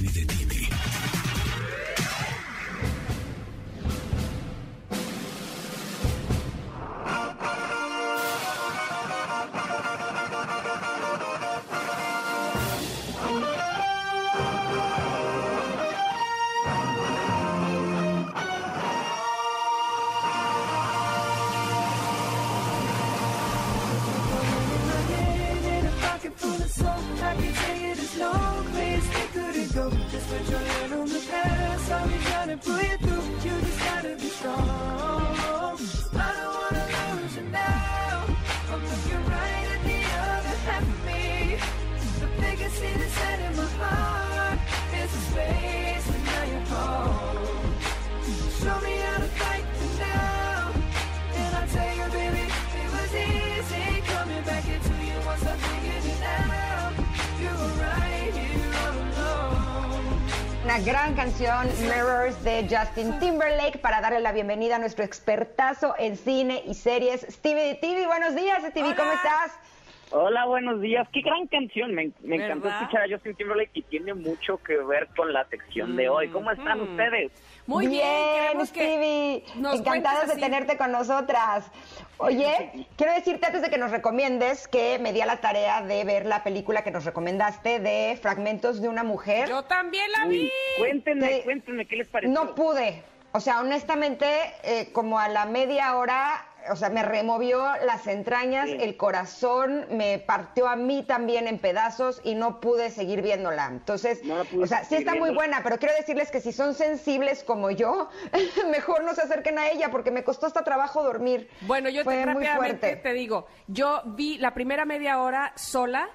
de go. Just put your hand on the past. I'll be trying to pull you through. You just gotta be strong. Una gran canción, Mirrors, de Justin Timberlake, para darle la bienvenida a nuestro expertazo en cine y series, Stevie TV. Buenos días, Stevie, ¿cómo estás? Hola, buenos días. Qué gran canción. Me, me encantó escuchar a Justin Timberlake y tiene mucho que ver con la sección de hoy. ¿Cómo están Mm. ustedes? Muy bien, queremos Stevie. Encantados de así. tenerte con nosotras. Oye, quiero decirte antes de que nos recomiendes que me di a la tarea de ver la película que nos recomendaste de Fragmentos de una mujer. Yo también la vi. Uy, cuéntenme, Te- cuéntenme qué les pareció. No pude. O sea, honestamente, eh, como a la media hora, o sea, me removió las entrañas, Sí. el corazón, me partió a mí también en pedazos y no pude seguir viéndola. Entonces, No la pude o sea, sí está muy buena, pero quiero decirles que si son sensibles como yo, mejor no se acerquen a ella porque me costó hasta trabajo dormir. Bueno, yo Fue te, muy rápidamente fuerte. te digo, yo vi la primera media hora sola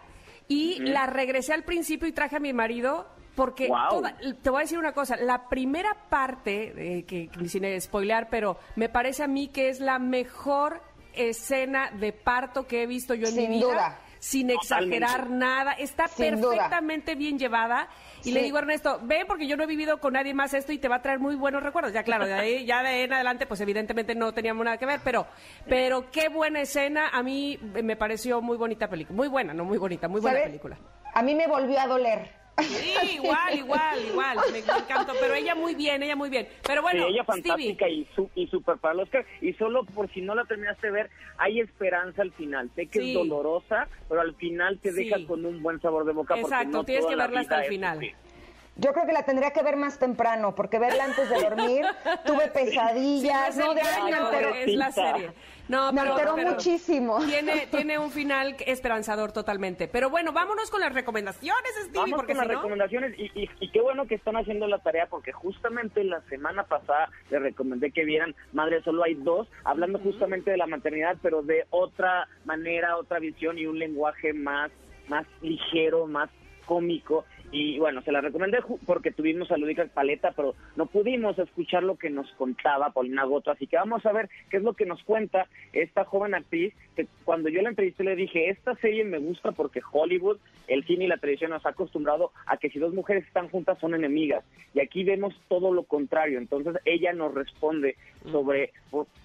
y la regresé al principio y traje a mi marido porque toda- te voy a decir una cosa, la primera parte, eh, que, que sin spoilear, pero me parece a mí que es la mejor escena de parto que he visto yo en Sin mi vida. duda. Sin Totalmente. exagerar nada, está Sin duda. perfectamente bien llevada. Y le digo a Ernesto, ven porque yo no he vivido con nadie más esto y te va a traer muy buenos recuerdos. Ya claro, de ahí, ya de ahí en adelante, pues evidentemente no teníamos nada que ver, pero, pero qué buena escena. A mí me pareció muy bonita película. Muy buena, no muy bonita, muy buena ¿Sabes? película. A mí me volvió a doler. Sí, igual, igual, igual. Me, me encantó, pero ella muy bien, ella muy bien. Pero bueno, sí, ella Stevie, fantástica y, su, y super para el Oscar. Y solo por si no la terminaste de ver, hay esperanza al final. Sé que Sí. es dolorosa, pero al final te Sí. deja con un buen sabor de boca. porque Exacto, no tienes que la verla hasta el final. sufrir. Yo creo que la tendría que ver más temprano, porque verla antes de dormir, tuve sí, pesadillas, no no, es de gallo, alteró. es la serie. No, Me pero- alteró pero muchísimo. Tiene, tiene un final esperanzador totalmente. Pero bueno, vámonos con las recomendaciones, Stevie, Vamos porque con las no... recomendaciones y, y- y qué bueno que están haciendo la tarea porque justamente la semana pasada les recomendé que vieran Madre Solo hay dos, hablando justamente de la maternidad, pero de otra manera, otra visión y un lenguaje más, más ligero, más cómico. Y bueno, se la recomendé porque tuvimos a Ludica Paleta, pero no pudimos escuchar lo que nos contaba Paulina Goto, así que vamos a ver qué es lo que nos cuenta esta joven actriz, que cuando yo la entrevisté le dije, esta serie me gusta porque Hollywood, el cine y la televisión nos ha acostumbrado a que si dos mujeres están juntas son enemigas, y aquí vemos todo lo contrario, entonces ella nos responde sobre,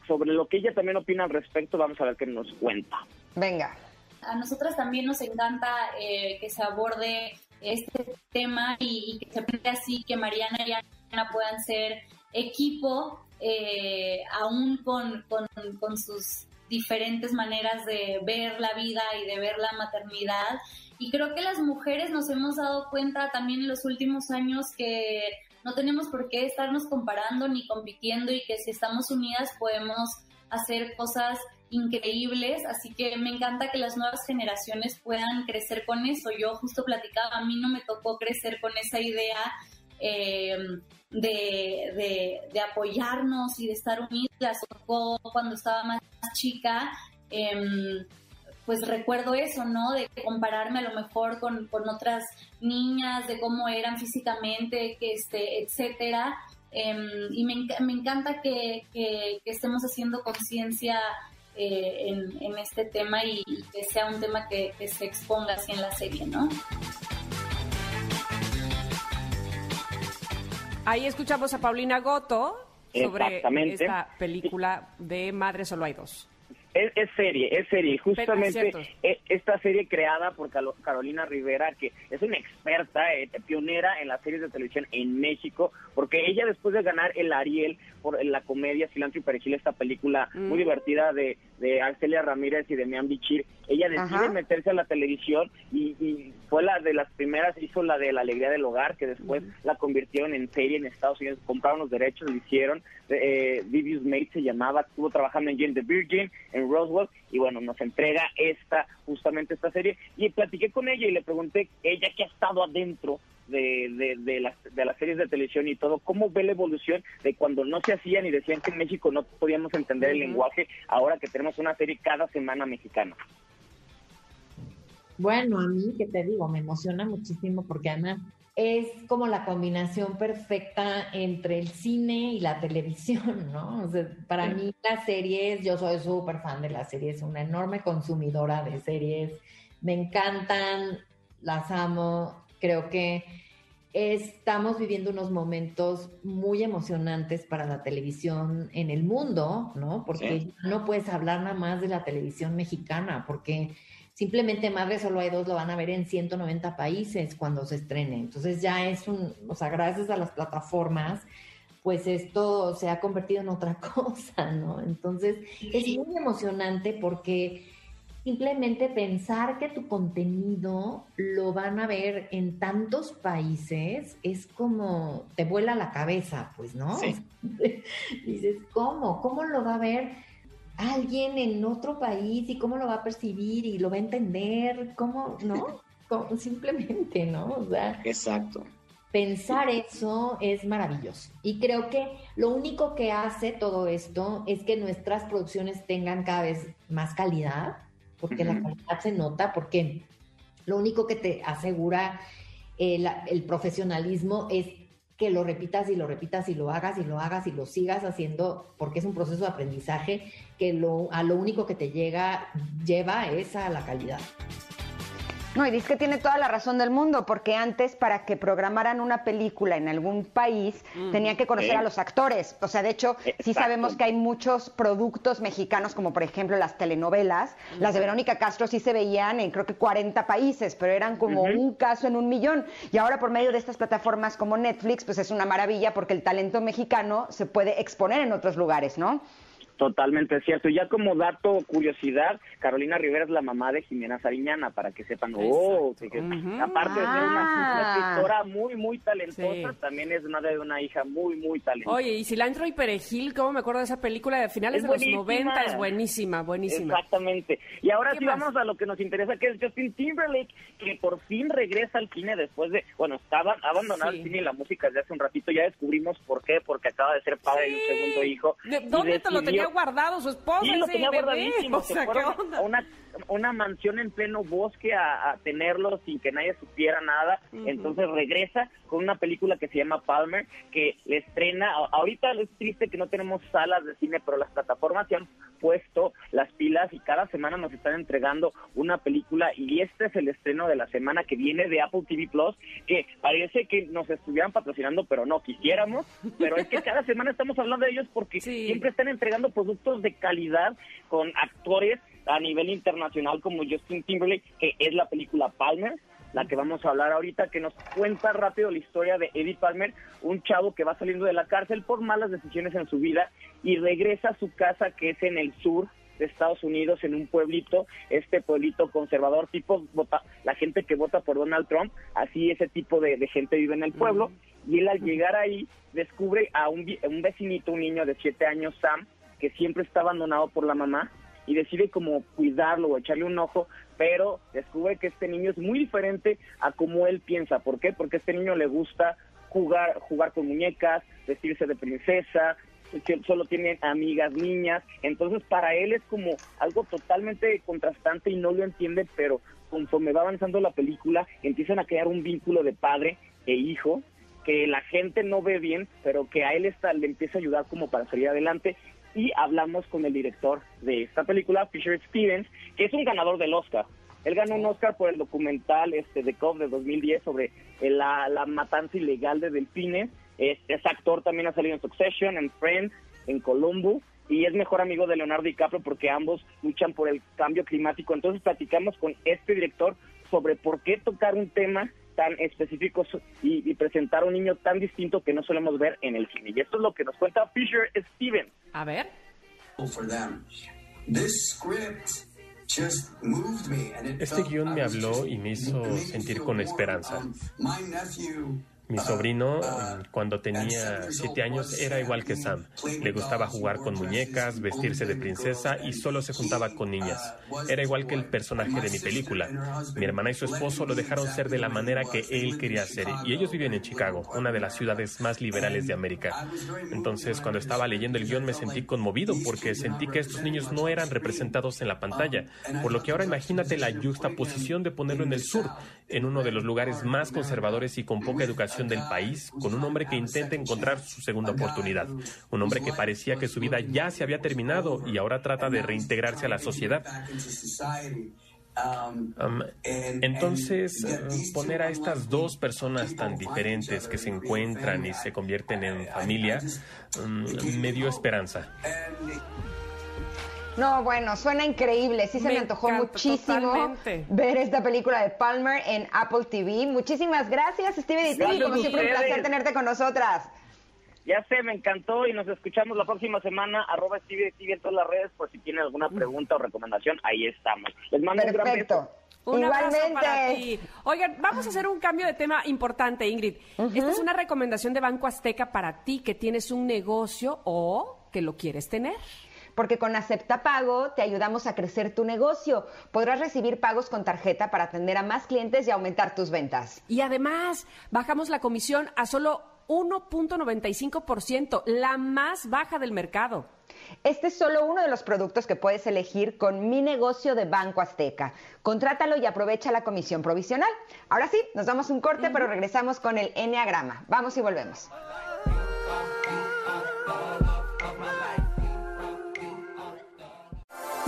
sobre lo que ella también opina al respecto, vamos a ver qué nos cuenta. Venga. A nosotras también nos encanta eh, que se aborde este tema y, que se aprenda así que Mariana y Ana puedan ser equipo, eh, aún con, con, con sus diferentes maneras de ver la vida y de ver la maternidad. Y creo que las mujeres nos hemos dado cuenta también en los últimos años que no tenemos por qué estarnos comparando ni compitiendo y que si estamos unidas podemos hacer cosas increíbles, así que me encanta que las nuevas generaciones puedan crecer con eso. Yo justo platicaba, a mí no me tocó crecer con esa idea eh, de, de, apoyarnos y de estar unidas. Cuando estaba más chica, eh, pues recuerdo eso, ¿no? De compararme a lo mejor con, con otras niñas, de cómo eran físicamente, que este, etcétera. Eh, y me, me encanta que, que, que estemos haciendo conciencia eh, en, en, este tema y, y, que sea un tema que, que se exponga así en la serie, ¿no? Ahí escuchamos a Paulina Goto sobre esta película de Madre Solo hay dos. Es, serie, es serie. Justamente e, esta serie creada por Carolina Rivera, que es una experta, eh, pionera en las series de televisión en México, porque ella después de ganar el Ariel por la comedia Cilantro y Perejil, esta película muy mm. divertida de, de Arcelia Ramírez y de Mian Bichir, ella decide meterse a la televisión y, fue la de las primeras, hizo la de La Alegría del Hogar, que después la convirtieron en serie en Estados Unidos, compraron los derechos, lo hicieron, eh, Vivius Mate se llamaba, estuvo trabajando en Jane the Virgin, en Roswell, y bueno, nos entrega esta, justamente esta serie, y platiqué con ella y le pregunté, ella que ha estado adentro de, de, las, de las series de televisión y todo, ¿cómo ve la evolución de cuando no se hacían y decían que en México no podíamos entender el lenguaje, ahora que tenemos una serie cada semana mexicana? Bueno, a mí, ¿qué te digo? Me emociona muchísimo porque además es como la combinación perfecta entre el cine y la televisión, ¿no? O sea, para mí las series, yo soy súper fan de las series, una enorme consumidora de series, me encantan, las amo, creo que estamos viviendo unos momentos muy emocionantes para la televisión en el mundo, ¿no? Porque no puedes hablar nada más de la televisión mexicana, porque Simplemente Madre solo hay dos, lo van a ver en 190 países cuando se estrene. Entonces ya es un, o sea, gracias a las plataformas, pues esto se ha convertido en otra cosa, ¿no? Entonces es muy emocionante porque simplemente pensar que tu contenido lo van a ver en tantos países es como te vuela la cabeza, pues, ¿no? Dices, ¿cómo? ¿Cómo lo va a ver? Alguien en otro país y cómo lo va a percibir y lo va a entender, cómo, ¿no? simplemente, ¿no? O sea, Exacto. Pensar eso es maravilloso. Y creo que lo único que hace todo esto es que nuestras producciones tengan cada vez más calidad, porque la calidad se nota, porque lo único que te asegura el, el profesionalismo es que lo repitas y lo repitas y lo hagas y lo hagas y lo sigas haciendo porque es un proceso de aprendizaje que lo, a lo único que te llega lleva es a la calidad. No, y dice que tiene toda la razón del mundo, porque antes para que programaran una película en algún país tenían que conocer a los actores. O sea, de hecho, sí sabemos que hay muchos productos mexicanos, como por ejemplo las telenovelas. Las de Verónica Castro sí se veían en creo que 40 países, pero eran como un caso en un millón. Y ahora por medio de estas plataformas como Netflix, pues es una maravilla porque el talento mexicano se puede exponer en otros lugares, ¿no? Totalmente cierto. Y ya como dato, curiosidad, Carolina Rivera es la mamá de Jimena Sariñana, para que sepan, oh, que, aparte de ser una, ah. escritora muy, muy talentosa, también es madre de una hija muy, muy talentosa. Oye, y Cilantro y Perejil, ¿cómo me acuerdo de esa película de finales de los 90? Es buenísima, buenísima. Exactamente. Y ahora sí vamos a lo que nos interesa, que es Justin Timberlake, que por fin regresa al cine después de, bueno, estaba abandonado el cine y la música desde hace un ratito, ya descubrimos por qué, porque acaba de ser padre de un segundo hijo. ¿Dónde te lo tenía guardado su esposa. Sí, lo tenía guardadísimo. se fueron a una, una mansión en pleno bosque a, tenerlo sin que nadie supiera nada. Entonces regresa con una película que se llama Palmer, que le estrena. Ahorita es triste que no tenemos salas de cine, pero las plataformas se han puesto las pilas y cada semana nos están entregando una película y este es el estreno de la semana que viene de Apple TV Plus, que parece que nos estuvieran patrocinando, pero no quisiéramos, pero es que cada semana estamos hablando de ellos porque siempre están entregando productos de calidad con actores a nivel internacional como Justin Timberlake, que es la película Palmer, la que vamos a hablar ahorita, que nos cuenta rápido la historia de Eddie Palmer, un chavo que va saliendo de la cárcel por malas decisiones en su vida y regresa a su casa que es en el sur de Estados Unidos, en un pueblito, este pueblito conservador, tipo vota, la gente que vota por Donald Trump, así ese tipo de, gente vive en el pueblo, y él al llegar ahí descubre a un, un vecinito, un niño de siete años, Sam, que siempre está abandonado por la mamá, y decide como cuidarlo o echarle un ojo, pero descubre que este niño es muy diferente a como él piensa. ¿Por qué? Porque este niño le gusta jugar, jugar con muñecas, vestirse de princesa, solo tiene amigas niñas, entonces para él es como algo totalmente contrastante y no lo entiende, pero conforme va avanzando la película empiezan a crear un vínculo de padre e hijo que la gente no ve bien, pero que a él está, le empieza a ayudar como para salir adelante y hablamos con el director de esta película, Fisher Stevens, que es un ganador del Oscar. Él ganó un Oscar por el documental este de Cove de 2010 sobre la, matanza ilegal de delfines. Es, actor, también ha salido en Succession, en Friends, en Columbo. y es mejor amigo de Leonardo DiCaprio porque ambos luchan por el cambio climático. Entonces platicamos con este director sobre por qué tocar un tema tan específico y, presentar un niño tan distinto que no solemos ver en el cine. Y esto es lo que nos cuenta Fisher Steven. A ver. Este guion me habló y me hizo sentir con esperanza. Mi sobrino, cuando tenía siete años, era igual que Sam. Le gustaba jugar con muñecas, vestirse de princesa y solo se juntaba con niñas. Era igual que el personaje de mi película. Mi hermana y su esposo lo dejaron ser de la manera que él quería ser y ellos viven en Chicago, una de las ciudades más liberales de América. Entonces, cuando estaba leyendo el guion me sentí conmovido porque sentí que estos niños no eran representados en la pantalla. Por lo que ahora imagínate la justa posición de ponerlo en el sur, en uno de los lugares más conservadores y con poca educación del país con un hombre que intenta encontrar su segunda oportunidad, un hombre que parecía que su vida ya se había terminado y ahora trata de reintegrarse a la sociedad. entonces, poner a estas dos personas tan diferentes que se encuentran y se convierten en familia mm, me dio esperanza. No, bueno, suena increíble. Sí se me, antojó muchísimo ver esta película de Palmer en Apple TV. Muchísimas gracias, Steven y Stevie. Como siempre, un placer tenerte con nosotras. Ya sé, me encantó y nos escuchamos la próxima semana. Arroba Stevie en todas las redes por si tienen alguna pregunta o recomendación. Ahí estamos. Les mando un gran beso. Igualmente. Oigan, vamos a hacer un cambio de tema importante, Ingrid. Esta es una recomendación de Banco Azteca para ti que tienes un negocio o que lo quieres tener porque con Acepta Pago te ayudamos a crecer tu negocio. Podrás recibir pagos con tarjeta para atender a más clientes y aumentar tus ventas. Y además, bajamos la comisión a solo 1.95%, la más baja del mercado. Este es solo uno de los productos que puedes elegir con mi negocio de Banco Azteca. Contrátalo y aprovecha la comisión provisional. Ahora sí, nos damos un corte, pero regresamos con el Enneagrama. Vamos y volvemos.